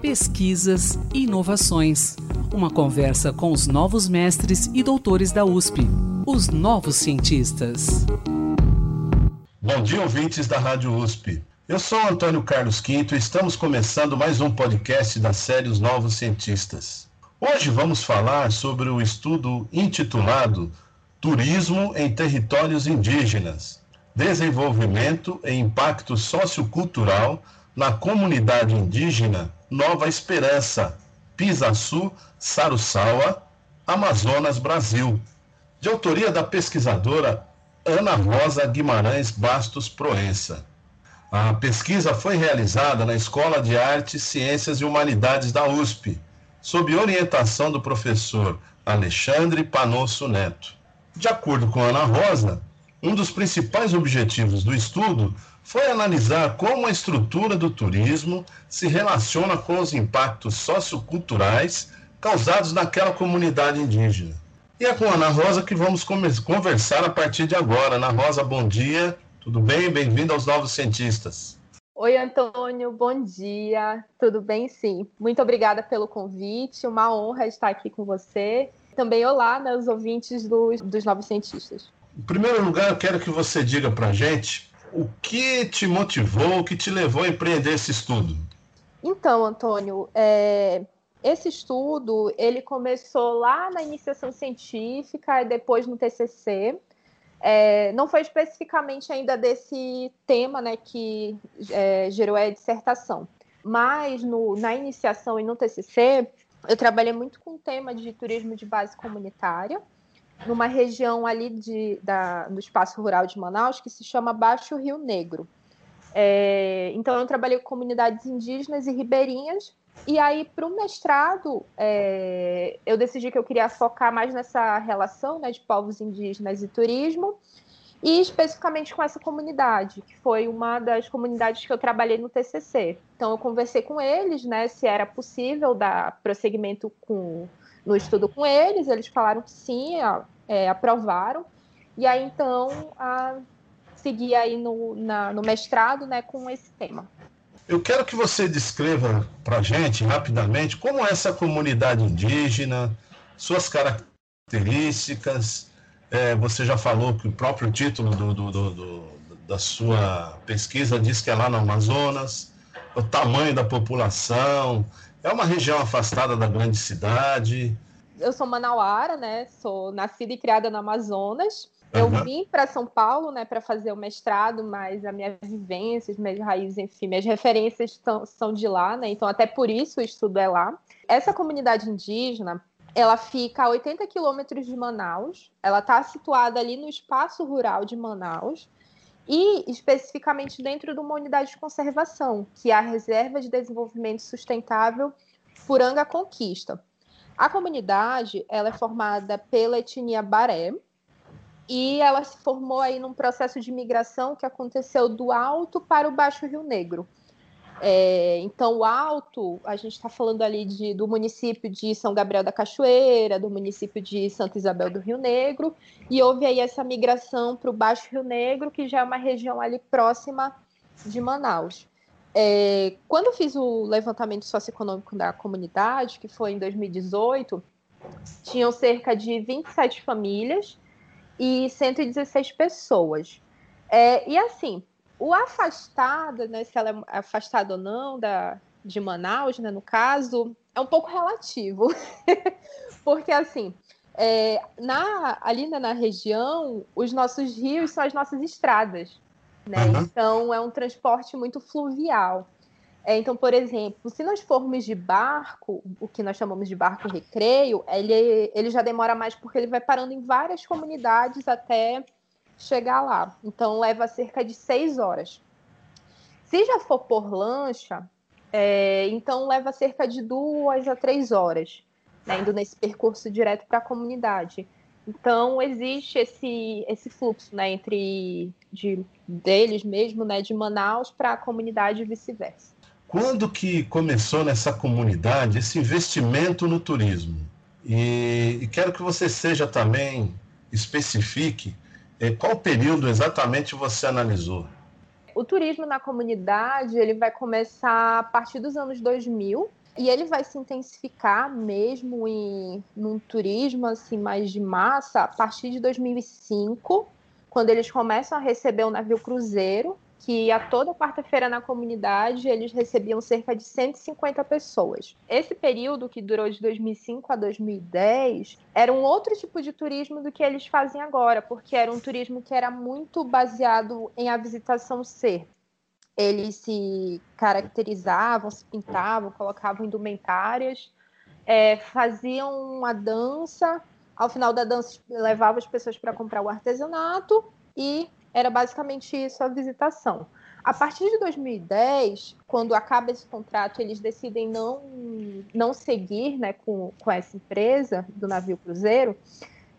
Pesquisas e inovações. Uma conversa com os novos mestres e doutores da USP, os novos cientistas. Bom dia, ouvintes da Rádio USP. Eu sou Antônio Carlos Quinto e estamos começando mais um podcast da série Os Novos Cientistas. Hoje vamos falar sobre o estudo intitulado Turismo em Territórios Indígenas Desenvolvimento e Impacto Sociocultural na Comunidade Indígena Nova Esperança, Pisaçu, Sarussaua, Amazonas, Brasil, de autoria da pesquisadora Ana Rosa Guimarães Bastos Proença. A pesquisa foi realizada na Escola de Artes, Ciências e Humanidades da USP, sob orientação do professor Alexandre Panosso Neto. De acordo com Ana Rosa, um dos principais objetivos do estudo foi analisar como a estrutura do turismo se relaciona com os impactos socioculturais causados naquela comunidade indígena. E é com a Ana Rosa que vamos conversar a partir de agora. Ana Rosa, bom dia, tudo bem? Bem-vindo aos Novos Cientistas. Oi, Antônio, bom dia. Tudo bem, sim. Muito obrigada pelo convite, uma honra estar aqui com você. Também olá, né, ouvintes dos, dos Novos Cientistas. Em primeiro lugar, eu quero que você diga para a gente o que te motivou, o que te levou a empreender esse estudo. Então, Antônio, é, esse estudo ele começou lá na iniciação científica e depois no TCC. É, não foi especificamente ainda desse tema né, que é, gerou a dissertação, mas no, na iniciação e no TCC eu trabalhei muito com o tema de turismo de base comunitária numa região ali de, da, do espaço rural de Manaus que se chama Baixo Rio Negro. É, então, eu trabalhei com comunidades indígenas e ribeirinhas. E aí, para o mestrado, é, eu decidi que eu queria focar mais nessa relação né, de povos indígenas e turismo, e especificamente com essa comunidade, que foi uma das comunidades que eu trabalhei no TCC. Então, eu conversei com eles, né, se era possível dar prosseguimento com no estudo com eles, eles falaram que sim, é, aprovaram. E aí, então, a, segui aí no, na, no mestrado né, com esse tema. Eu quero que você descreva para a gente, rapidamente, como é essa comunidade indígena, suas características. É, você já falou que o próprio título do, do, do, do, da sua pesquisa diz que é lá no Amazonas, o tamanho da população, é uma região afastada da grande cidade. Eu sou manauara, né? Sou nascida e criada no Amazonas. Eu vim para São Paulo, né, para fazer o mestrado, mas a minha vivência, minhas raízes, enfim, minhas referências tão, são de lá, né? Então até por isso o estudo é lá. Essa comunidade indígena, ela fica a 80 quilômetros de Manaus. Ela está situada ali no espaço rural de Manaus e especificamente dentro de uma unidade de conservação, que é a Reserva de Desenvolvimento Sustentável Puranga Conquista. A comunidade ela é formada pela etnia Baré e ela se formou aí num processo de migração que aconteceu do Alto para o Baixo Rio Negro. É, então, o Alto, a gente está falando ali de, do município de São Gabriel da Cachoeira, do município de Santa Isabel do Rio Negro, e houve aí essa migração para o Baixo Rio Negro, que já é uma região ali próxima de Manaus. É, quando eu fiz o levantamento socioeconômico da comunidade, que foi em 2018, tinham cerca de 27 famílias e 116 pessoas. É, e assim, o afastado, né, se ela é afastada ou não da, de Manaus, né, no caso, é um pouco relativo. Porque, assim, é, na, ali né, na região, os nossos rios são as nossas estradas. Né? Uhum. Então, é um transporte muito fluvial. É, então, por exemplo, se nós formos de barco, o que nós chamamos de barco recreio, ele, ele já demora mais porque ele vai parando em várias comunidades até chegar lá. Então leva cerca de seis horas. Se já for por lancha, é, então leva cerca de duas a três horas, né, indo nesse percurso direto para a comunidade. Então existe esse, esse fluxo né, entre de, deles mesmo, né, de Manaus para a comunidade e vice-versa. Quando que começou nessa comunidade esse investimento no turismo? E, e quero que você seja também especifique qual período exatamente você analisou? O turismo na comunidade ele vai começar a partir dos anos 2000 e ele vai se intensificar mesmo em num turismo assim mais de massa a partir de 2005, quando eles começam a receber o navio cruzeiro que a toda quarta-feira na comunidade eles recebiam cerca de 150 pessoas. Esse período, que durou de 2005 a 2010, era um outro tipo de turismo do que eles fazem agora, porque era um turismo que era muito baseado em a visitação ser. Eles se caracterizavam, se pintavam, colocavam indumentárias, é, faziam uma dança. Ao final da dança, levavam as pessoas para comprar o artesanato e era basicamente isso a visitação. A partir de 2010, quando acaba esse contrato, eles decidem não, não seguir né, com, com essa empresa do navio cruzeiro.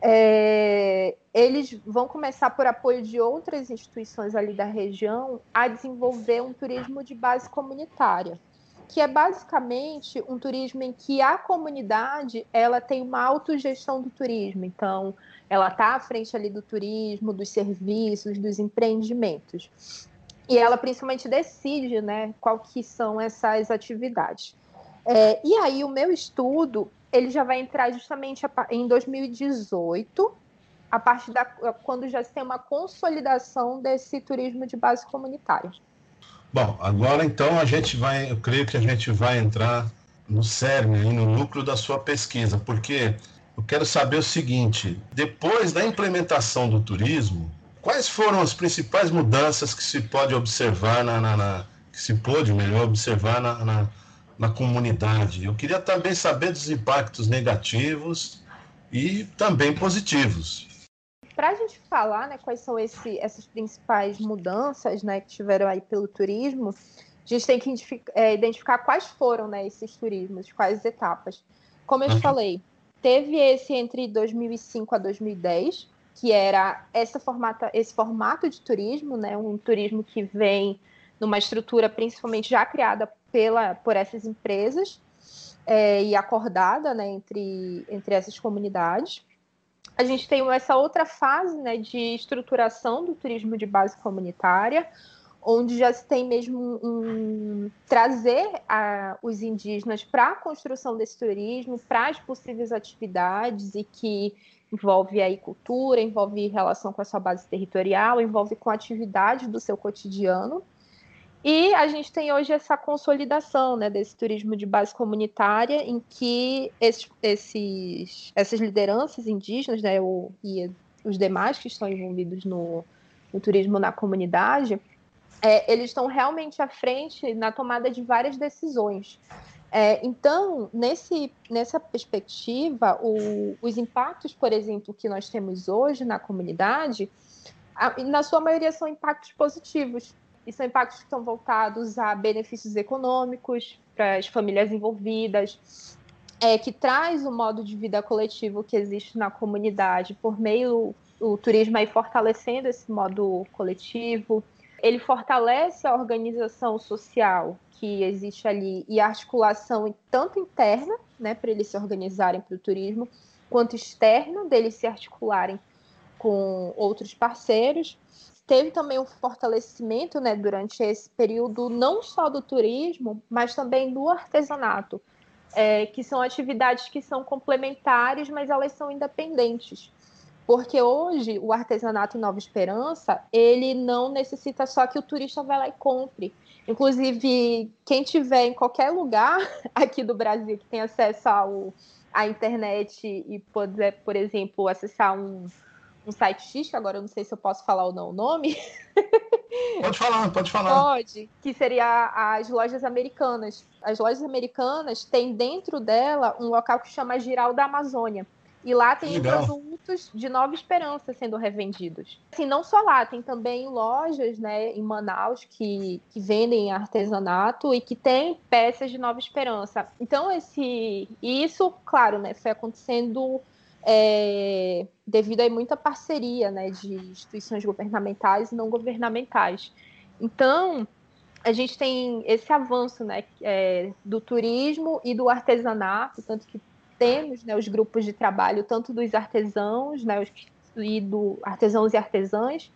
É, eles vão começar, por apoio de outras instituições ali da região, a desenvolver um turismo de base comunitária, que é basicamente um turismo em que a comunidade ela tem uma autogestão do turismo. Então, ela está à frente ali do turismo, dos serviços, dos empreendimentos. E ela principalmente decide, né, qual que são essas atividades. É, e aí o meu estudo, ele já vai entrar justamente em 2018, a partir da quando já tem uma consolidação desse turismo de base comunitária. Bom, agora então a gente vai, eu creio que a gente vai entrar no cerne, no núcleo da sua pesquisa, porque eu quero saber o seguinte: depois da implementação do turismo, quais foram as principais mudanças que se pode observar na, na, na que se pôde melhor observar na, na, na comunidade? Eu queria também saber dos impactos negativos e também positivos. Para a gente falar, né, quais são esse, essas principais mudanças, né, que tiveram aí pelo turismo, a gente tem que identificar, é, identificar quais foram, né, esses turismos, quais etapas. Como eu uhum. falei, Teve esse entre 2005 a 2010, que era essa formata, esse formato de turismo, né, um turismo que vem numa estrutura principalmente já criada pela, por essas empresas é, e acordada né, entre, entre essas comunidades. A gente tem essa outra fase né, de estruturação do turismo de base comunitária, onde já se tem mesmo um, trazer a, os indígenas para a construção desse turismo, para as possíveis atividades e que envolve aí cultura, envolve relação com a sua base territorial, envolve com atividades do seu cotidiano. E a gente tem hoje essa consolidação né, desse turismo de base comunitária, em que esses, esses essas lideranças indígenas né, o, e os demais que estão envolvidos no, no turismo na comunidade, é, eles estão realmente à frente na tomada de várias decisões. É, então, nesse, nessa perspectiva, o, os impactos, por exemplo, que nós temos hoje na comunidade, a, na sua maioria são impactos positivos. E são impactos que estão voltados a benefícios econômicos para as famílias envolvidas, é, que traz o modo de vida coletivo que existe na comunidade por meio do turismo aí fortalecendo esse modo coletivo ele fortalece a organização social que existe ali e a articulação tanto interna, né, para eles se organizarem para o turismo, quanto externa, deles se articularem com outros parceiros. Teve também um fortalecimento né, durante esse período, não só do turismo, mas também do artesanato, é, que são atividades que são complementares, mas elas são independentes. Porque hoje o artesanato em Nova Esperança, ele não necessita só que o turista vá lá e compre. Inclusive, quem tiver em qualquer lugar aqui do Brasil que tem acesso ao, à internet e puder, por exemplo, acessar um, um site X, que agora eu não sei se eu posso falar ou não o nome. Pode falar, pode falar. Pode, que seria as lojas americanas. As lojas americanas têm dentro dela um local que chama Giral da Amazônia. E lá tem Legal. produtos de Nova Esperança sendo revendidos. Assim, não só lá, tem também lojas né, em Manaus que, que vendem artesanato e que tem peças de Nova Esperança. Então, esse isso, claro, né, foi acontecendo é, devido a muita parceria né, de instituições governamentais e não governamentais. Então, a gente tem esse avanço né, é, do turismo e do artesanato, tanto que temos né, os grupos de trabalho tanto dos artesãos, né, e do artesãos e artesãs,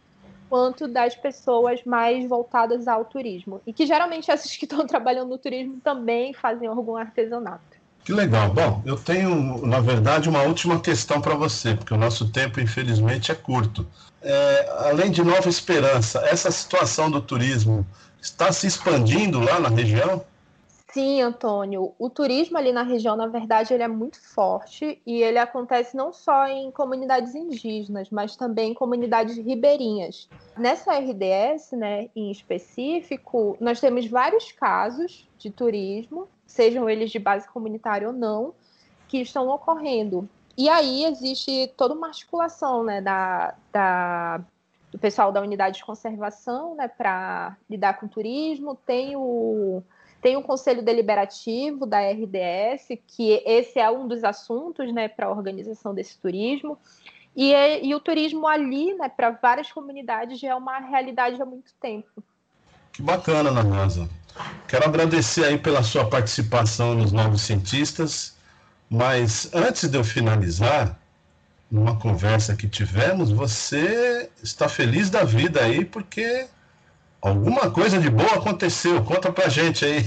quanto das pessoas mais voltadas ao turismo. E que geralmente essas que estão trabalhando no turismo também fazem algum artesanato. Que legal. Bom, eu tenho, na verdade, uma última questão para você, porque o nosso tempo, infelizmente, é curto. É, além de Nova Esperança, essa situação do turismo está se expandindo lá na região? Sim, Antônio. O turismo ali na região, na verdade, ele é muito forte e ele acontece não só em comunidades indígenas, mas também em comunidades ribeirinhas. Nessa RDS, né, em específico, nós temos vários casos de turismo sejam eles de base comunitária ou não, que estão ocorrendo. E aí existe toda uma articulação né, da, da, do pessoal da unidade de conservação né, para lidar com turismo, tem o, tem o conselho deliberativo da RDS, que esse é um dos assuntos né, para a organização desse turismo. E, e o turismo ali, né, para várias comunidades, já é uma realidade há muito tempo. Que bacana, Ana Rosa. Quero agradecer aí pela sua participação nos Novos Cientistas, mas antes de eu finalizar, numa conversa que tivemos, você está feliz da vida aí porque alguma coisa de boa aconteceu. Conta pra gente aí.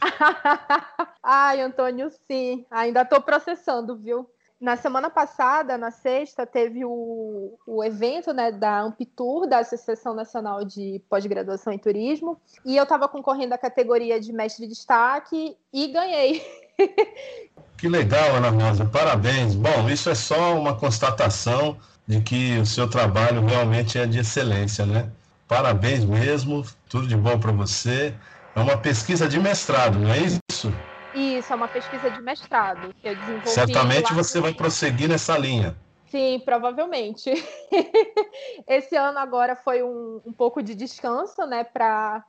Ai, Antônio, sim. Ainda estou processando, viu? Na semana passada, na sexta, teve o, o evento né, da Ampitur, da Associação Nacional de Pós-Graduação em Turismo, e eu estava concorrendo à categoria de mestre de destaque e ganhei. Que legal, Ana Rosa, parabéns. Bom, isso é só uma constatação de que o seu trabalho realmente é de excelência, né? Parabéns mesmo, tudo de bom para você. É uma pesquisa de mestrado, não é isso? Isso, é uma pesquisa de mestrado que eu desenvolvi. Certamente você vai prosseguir nessa linha. Sim, provavelmente. Esse ano agora foi um, um pouco de descanso, né, para,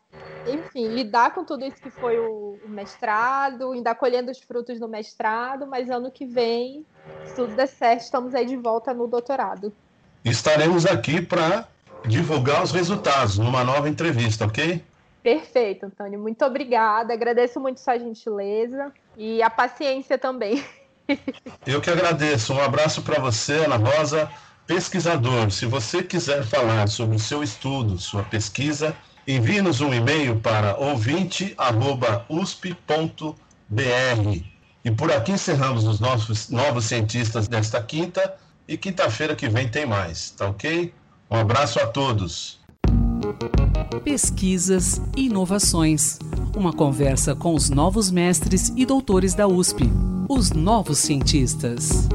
enfim, lidar com tudo isso que foi o, o, mestrado, ainda colhendo os frutos do mestrado, mas ano que vem, se tudo der certo, estamos aí de volta no doutorado. Estaremos aqui para divulgar os resultados numa nova entrevista, ok? Perfeito, Antônio. Muito obrigada. Agradeço muito sua gentileza e a paciência também. Eu que agradeço. Um abraço para você, Ana Rosa, pesquisador. Se você quiser falar sobre o seu estudo, sua pesquisa, envie-nos um e-mail para ouvinte@usp.br. E por aqui encerramos os nossos novos cientistas desta quinta e quinta-feira que vem tem mais, tá ok? Um abraço a todos. Pesquisas e inovações. Uma conversa com os novos mestres e doutores da USP, os novos cientistas.